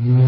快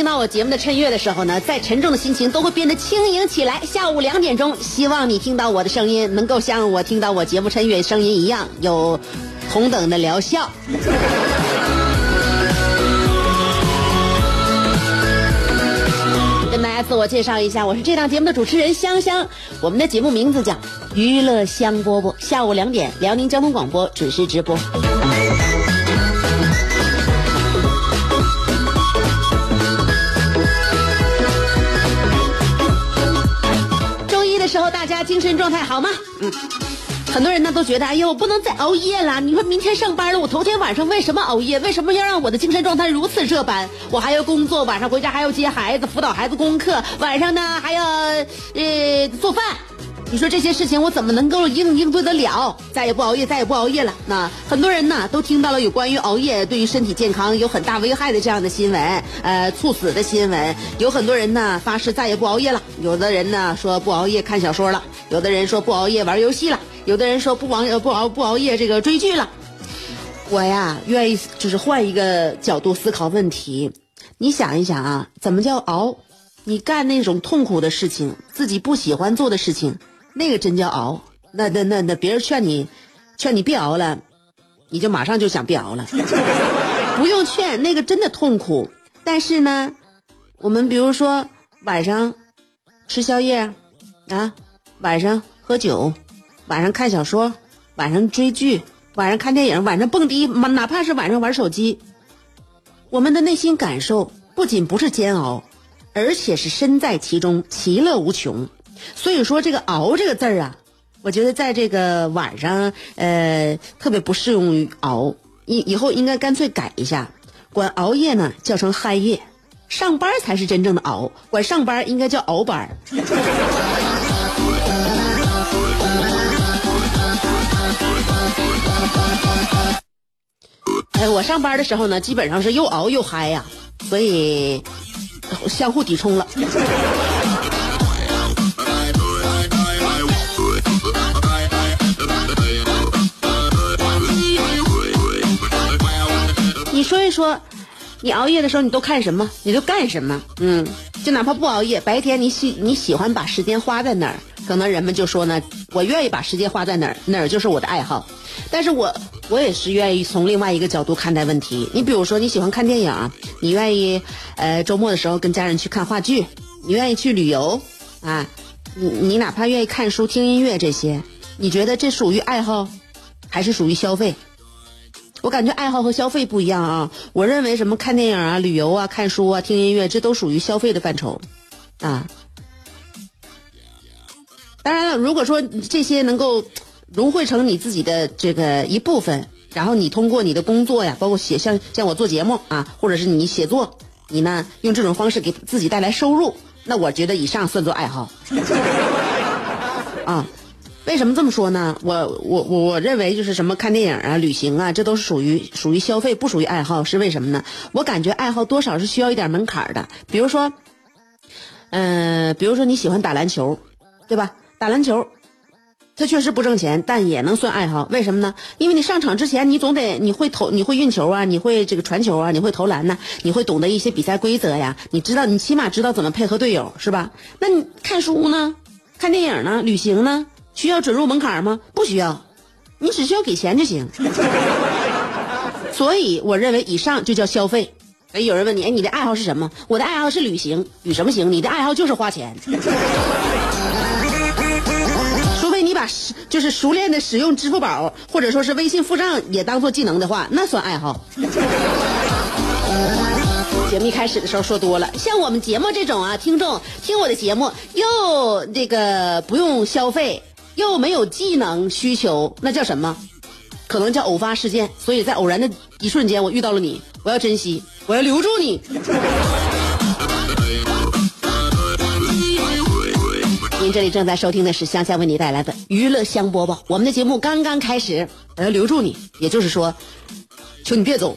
听到我节目的衬乐的时候呢，再沉重的心情都会变得轻盈起来。下午两点钟，希望你听到我的声音，能够像我听到我节目衬乐声音一样，有同等的疗效。跟大家自我介绍一下，我是这档节目的主持人香香。我们的节目名字叫《娱乐香饽饽》，下午两点，辽宁交通广播准时直播。大家精神状态好吗？嗯，很多人呢都觉得，哎呦，我不能再熬夜了。你说明天上班了，我头天晚上为什么熬夜？为什么要让我的精神状态如此这般？我还要工作，晚上回家还要接孩子，辅导孩子功课，晚上呢还要呃做饭。你说这些事情我怎么能够应应对得了？再也不熬夜，再也不熬夜了。那很多人呢都听到了有关于熬夜对于身体健康有很大危害的这样的新闻，呃，猝死的新闻。有很多人呢发誓再也不熬夜了，有的人呢说不熬夜看小说了，有的人说不熬夜玩游戏了，有的人说不熬不熬不熬夜这个追剧了。我呀愿意就是换一个角度思考问题，你想一想啊，怎么叫熬？你干那种痛苦的事情，自己不喜欢做的事情。那个真叫熬，那那那那别人劝你，劝你别熬了，你就马上就想别熬了，不用劝，那个真的痛苦。但是呢，我们比如说晚上吃宵夜啊，晚上喝酒，晚上看小说，晚上追剧，晚上看电影，晚上蹦迪，哪怕是晚上玩手机，我们的内心感受不仅不是煎熬，而且是身在其中，其乐无穷。所以说这个“熬”这个字儿啊，我觉得在这个晚上，呃，特别不适用于熬。以以后应该干脆改一下，管熬夜呢叫成嗨夜，上班才是真正的熬，管上班应该叫熬班。哎，我上班的时候呢，基本上是又熬又嗨呀，所以相互抵冲了。说一说，你熬夜的时候你都看什么？你都干什么？嗯，就哪怕不熬夜，白天你喜你喜欢把时间花在哪儿？可能人们就说呢，我愿意把时间花在哪儿，哪儿就是我的爱好。但是我我也是愿意从另外一个角度看待问题。你比如说你喜欢看电影，你愿意呃周末的时候跟家人去看话剧，你愿意去旅游啊，你你哪怕愿意看书、听音乐这些，你觉得这属于爱好，还是属于消费？我感觉爱好和消费不一样啊！我认为什么看电影啊、旅游啊、看书啊、听音乐，这都属于消费的范畴，啊。当然了，如果说这些能够融汇成你自己的这个一部分，然后你通过你的工作呀，包括写像像我做节目啊，或者是你写作，你呢用这种方式给自己带来收入，那我觉得以上算作爱好，啊。为什么这么说呢？我我我我认为就是什么看电影啊、旅行啊，这都是属于属于消费，不属于爱好。是为什么呢？我感觉爱好多少是需要一点门槛的。比如说，嗯，比如说你喜欢打篮球，对吧？打篮球，它确实不挣钱，但也能算爱好。为什么呢？因为你上场之前，你总得你会投，你会运球啊，你会这个传球啊，你会投篮呢，你会懂得一些比赛规则呀。你知道，你起码知道怎么配合队友，是吧？那你看书呢？看电影呢？旅行呢？需要准入门槛吗？不需要，你只需要给钱就行。所以我认为以上就叫消费。哎，有人问你，哎，你的爱好是什么？我的爱好是旅行，旅什么行？你的爱好就是花钱。除非你把就是熟练的使用支付宝或者说是微信付账也当做技能的话，那算爱好。节目一开始的时候说多了，像我们节目这种啊，听众听我的节目又这个不用消费，又没有技能需求，那叫什么？可能叫偶发事件。所以在偶然的一瞬间，我遇到了你，我要珍惜，我要留住你。您这里正在收听的是香香为你带来的娱乐香饽饽，我们的节目刚刚开始，我要留住你，也就是说，求你别走。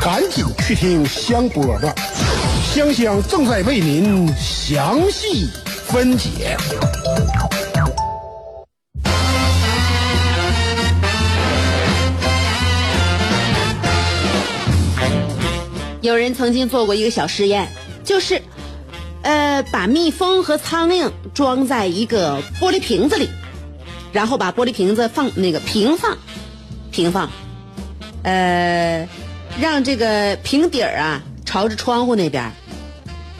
赶紧去听香饽饽，香香正在为您详细分解。有人曾经做过一个小实验，就是，呃，把蜜蜂和苍蝇装在一个玻璃瓶子里，然后把玻璃瓶子放那个平放，平放，呃。让这个瓶底儿啊朝着窗户那边，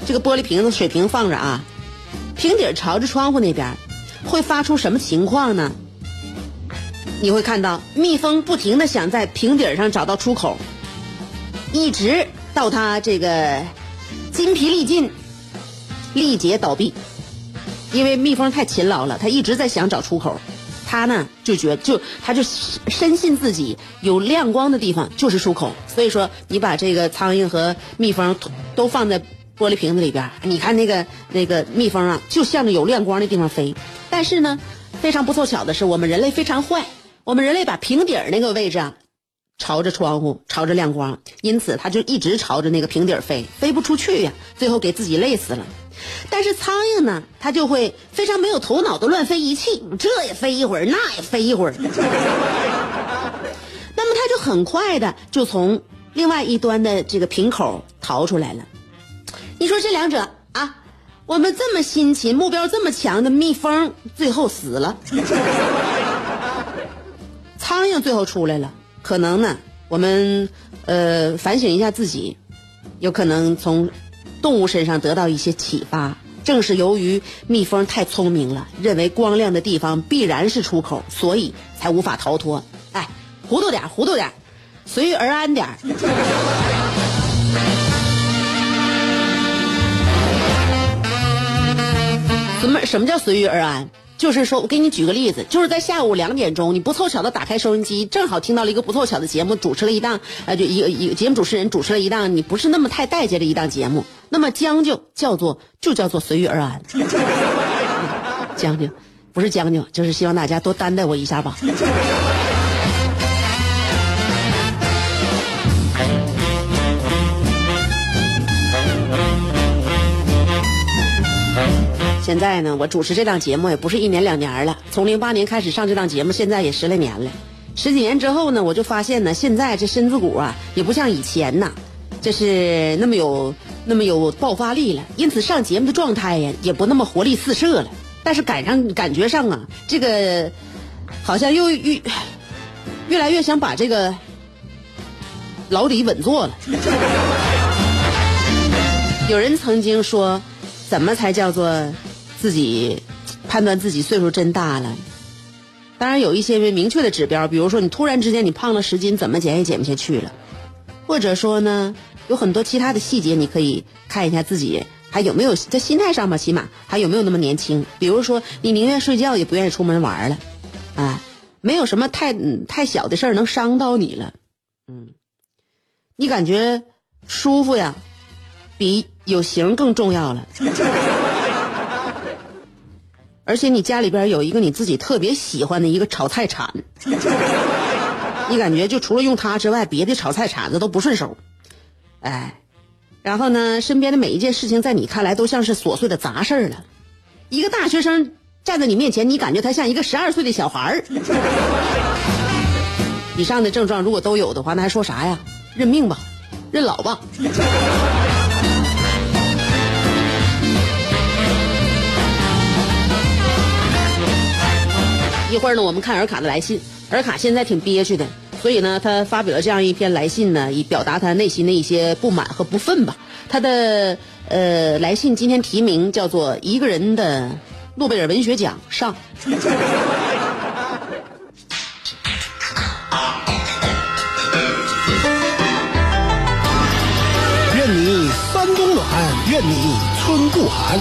这个玻璃瓶子水平放着啊，瓶底儿朝着窗户那边，会发出什么情况呢？你会看到蜜蜂不停的想在瓶底儿上找到出口，一直到它这个筋疲力尽、力竭倒闭，因为蜜蜂太勤劳了，它一直在想找出口。他呢就觉就他就深信自己有亮光的地方就是出口，所以说你把这个苍蝇和蜜蜂都放在玻璃瓶子里边，你看那个那个蜜蜂啊，就向着有亮光的地方飞。但是呢，非常不凑巧的是，我们人类非常坏，我们人类把瓶底儿那个位置啊，朝着窗户，朝着亮光，因此他就一直朝着那个瓶底儿飞，飞不出去呀，最后给自己累死了。但是苍蝇呢，它就会非常没有头脑的乱飞一气，这也飞一会儿，那也飞一会儿。那么它就很快的就从另外一端的这个瓶口逃出来了。你说这两者啊，我们这么辛勤、目标这么强的蜜蜂最后死了，苍蝇最后出来了。可能呢，我们呃反省一下自己，有可能从。动物身上得到一些启发，正是由于蜜蜂太聪明了，认为光亮的地方必然是出口，所以才无法逃脱。哎，糊涂点，糊涂点，随遇而安点。什么什么叫随遇而安？就是说，我给你举个例子，就是在下午两点钟，你不凑巧的打开收音机，正好听到了一个不凑巧的节目，主持了一档，呃，就一个一个节目主持人主持了一档你不是那么太待见的一档节目，那么将就叫做就叫做随遇而安，将就，不是将就，就是希望大家多担待我一下吧。现在呢，我主持这档节目也不是一年两年了，从零八年开始上这档节目，现在也十来年了。十几年之后呢，我就发现呢，现在这身子骨啊，也不像以前呐，这是那么有那么有爆发力了。因此上节目的状态呀，也不那么活力四射了。但是赶上感觉上啊，这个好像又越越来越想把这个老底稳坐了。有人曾经说，怎么才叫做？自己判断自己岁数真大了，当然有一些明确的指标，比如说你突然之间你胖了十斤，怎么减也减不下去了，或者说呢，有很多其他的细节，你可以看一下自己还有没有在心态上吧，起码还有没有那么年轻。比如说你宁愿睡觉也不愿意出门玩了，啊，没有什么太太小的事儿能伤到你了，嗯，你感觉舒服呀，比有型更重要了。而且你家里边有一个你自己特别喜欢的一个炒菜铲，你感觉就除了用它之外，别的炒菜铲子都不顺手，哎，然后呢，身边的每一件事情在你看来都像是琐碎的杂事儿了。一个大学生站在你面前，你感觉他像一个十二岁的小孩儿。以上的症状如果都有的话，那还说啥呀？认命吧，认老吧。一会儿呢，我们看尔卡的来信。尔卡现在挺憋屈的，所以呢，他发表了这样一篇来信呢，以表达他内心的一些不满和不忿吧。他的呃来信今天题名叫做《一个人的诺贝尔文学奖上》。愿你三冬暖，愿你春不寒，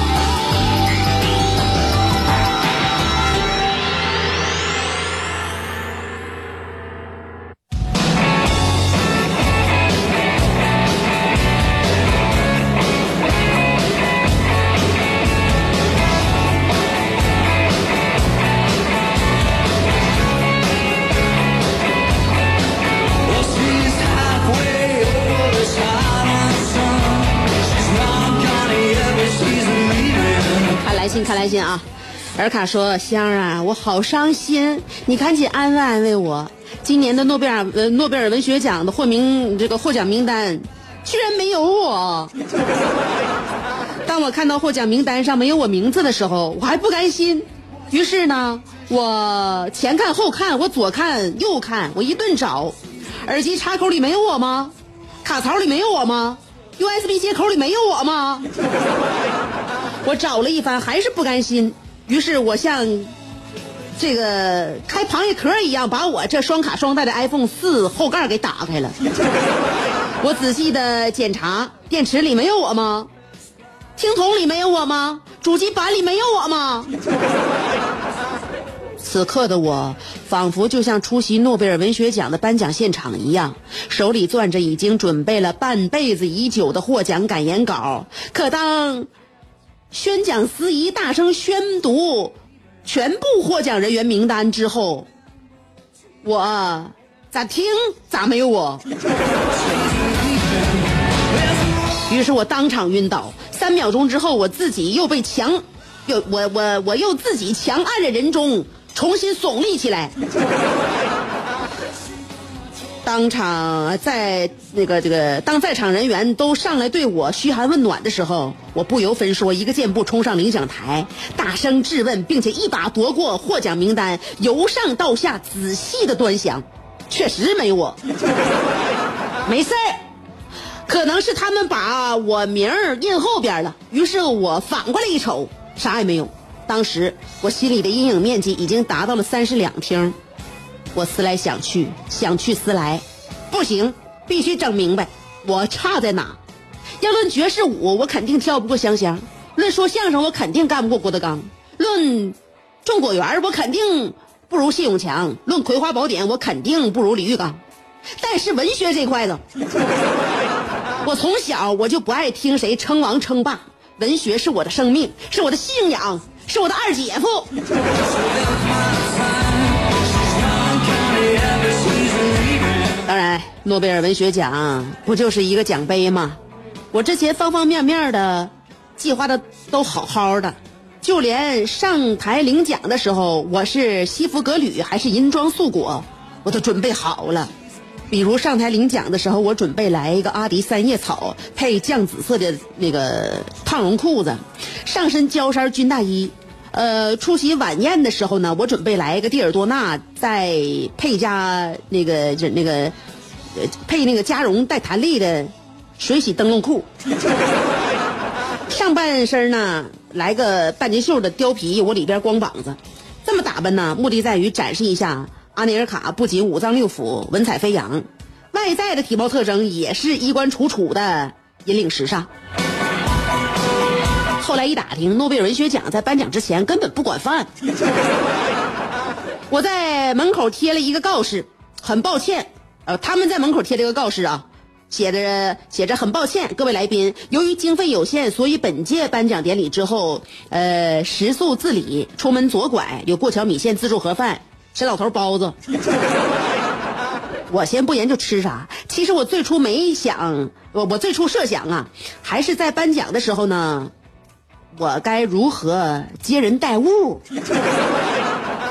开心，啊！尔卡说：“香儿啊，我好伤心，你赶紧安慰安慰我。今年的诺贝尔呃诺贝尔文学奖的获名这个获奖名单，居然没有我。当我看到获奖名单上没有我名字的时候，我还不甘心。于是呢，我前看后看，我左看右看，我一顿找，耳机插口里没有我吗？卡槽里没有我吗？USB 接口里没有我吗？”我找了一番，还是不甘心。于是我像这个开螃蟹壳一样，把我这双卡双待的 iPhone 四后盖给打开了。我仔细的检查，电池里没有我吗？听筒里没有我吗？主机板里没有我吗？此刻的我，仿佛就像出席诺贝尔文学奖的颁奖现场一样，手里攥着已经准备了半辈子已久的获奖感言稿。可当宣讲司仪大声宣读全部获奖人员名单之后，我咋听咋没有我。于是我当场晕倒，三秒钟之后，我自己又被强，又我我我又自己强按着人中，重新耸立起来。当场在那个这个当在场人员都上来对我嘘寒问暖的时候，我不由分说，一个箭步冲上领奖台，大声质问，并且一把夺过获奖名单，由上到下仔细的端详，确实没我，没事儿，可能是他们把我名儿印后边了。于是我反过来一瞅，啥也没有。当时我心里的阴影面积已经达到了三室两厅。我思来想去，想去思来，不行，必须整明白，我差在哪。要论爵士舞，我肯定跳不过香香；论说相声，我肯定干不过郭德纲；论种果园，我肯定不如谢永强；论葵花宝典，我肯定不如李玉刚。但是文学这块子，我从小我就不爱听谁称王称霸，文学是我的生命，是我的信仰，是我的二姐夫。诺贝尔文学奖不就是一个奖杯吗？我之前方方面面的计划的都好好的，就连上台领奖的时候，我是西服革履还是银装素裹，我都准备好了。比如上台领奖的时候，我准备来一个阿迪三叶草配酱紫色的那个烫绒裤子，上身焦衫军大衣。呃，出席晚宴的时候呢，我准备来一个蒂尔多纳，再配加那个就那个，配那个加绒带弹力的水洗灯笼裤。上半身呢，来个半截袖的貂皮，我里边光膀子。这么打扮呢，目的在于展示一下阿尼尔卡不仅五脏六腑文采飞扬，外在的体貌特征也是衣冠楚楚的，引领时尚。后来一打听，诺贝尔文学奖在颁奖之前根本不管饭。我在门口贴了一个告示，很抱歉，他们在门口贴了个告示啊，写着写着很抱歉，各位来宾，由于经费有限，所以本届颁奖典礼之后，呃，食宿自理，出门左拐，有过桥米线自助盒饭，沈老头包子。我先不研究吃啥，其实我最初没想，我我最初设想啊，还是在颁奖的时候呢，我该如何接人待物。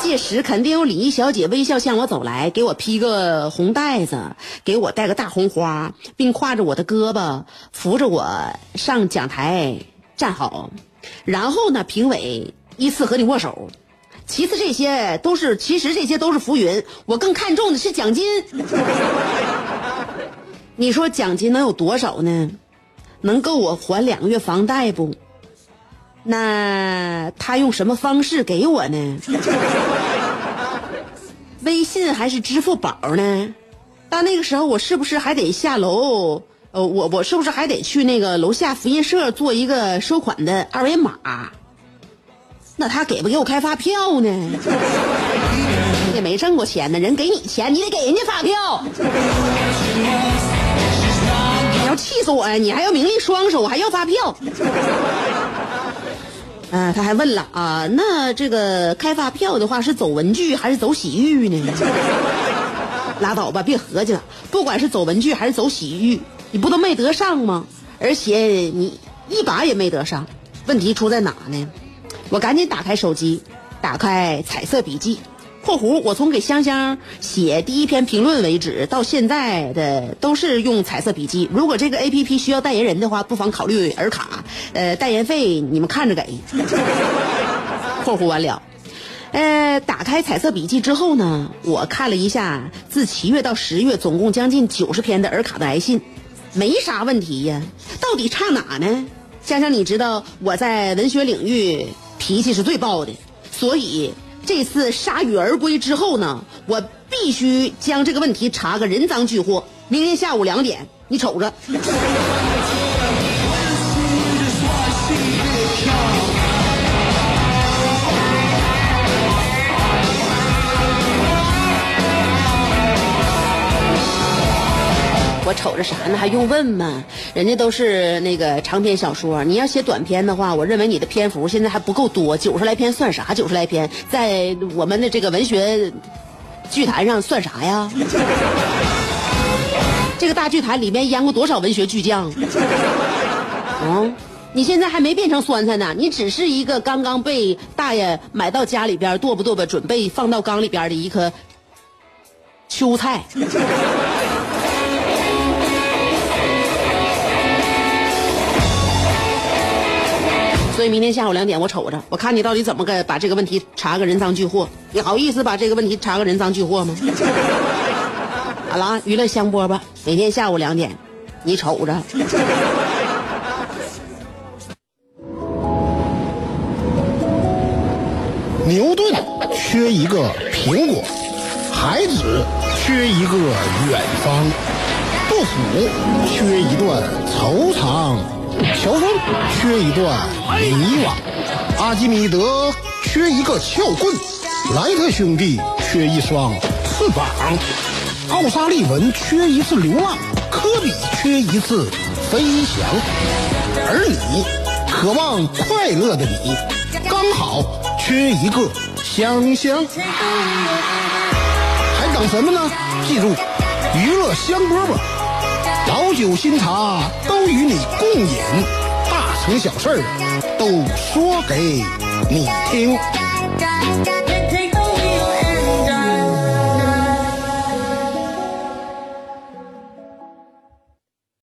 届时肯定有礼仪小姐微笑向我走来，给我披个红袋子，给我戴个大红花，并挎着我的胳膊，扶着我上讲台站好。然后呢，评委依次和你握手。其次，这些都是其实这些都是浮云，我更看重的是奖金。你说奖金能有多少呢？能够我还两个月房贷不？那他用什么方式给我呢？微信还是支付宝呢？到那个时候，我是不是还得下楼？呃，我我是不是还得去那个楼下复印社做一个收款的二维码？那他给不给我开发票呢？也没挣过钱呢，人给你钱，你得给人家发票。你要气死我呀！你还要名利双收，还要发票。嗯，他还问了啊，那这个开发票的话是走文具还是走洗浴呢？拉倒吧，别合计了。不管是走文具还是走洗浴，你不都没得上吗？而且你一把也没得上。问题出在哪呢？我赶紧打开手机，打开彩色笔记。括弧，我从给香香写第一篇评论为止，到现在的都是用彩色笔记。如果这个 A P P 需要代言人的话，不妨考虑尔卡。呃，代言费你们看着给。括弧完了。呃，打开彩色笔记之后呢，我看了一下自七月到十月总共将近九十篇的尔卡的来信，没啥问题呀。到底差哪呢？香香，你知道我在文学领域脾气是最暴的，所以。这次铩羽而归之后呢，我必须将这个问题查个人赃俱获。明天下午两点，你瞅着。我瞅着啥呢？还用问吗？人家都是那个长篇小说，你要写短篇的话，我认为你的篇幅现在还不够多，九十来篇算啥？九十来篇在我们的这个文学剧坛上算啥呀？这个大剧坛里面淹过多少文学巨匠？嗯，你现在还没变成酸菜呢，你只是一个刚刚被大爷买到家里边剁吧剁吧，准备放到缸里边的一颗秋菜。所以明天下午两点，我瞅着，我看你到底怎么个把这个问题查个人赃俱获？你好意思把这个问题查个人赃俱获吗？好了，娱乐香饽饽，每天下午两点，你瞅着。牛顿缺一个苹果，孩子缺一个远方，杜甫缺一段惆怅。乔峰缺一段迷惘，阿基米德缺一个撬棍，莱特兄弟缺一双翅膀，奥沙利文缺一次流浪，科比缺一次飞翔，而你，渴望快乐的你，刚好缺一个香香，还等什么呢？记住，娱乐香饽饽。老酒新茶都与你共饮，大成小事都说给你听。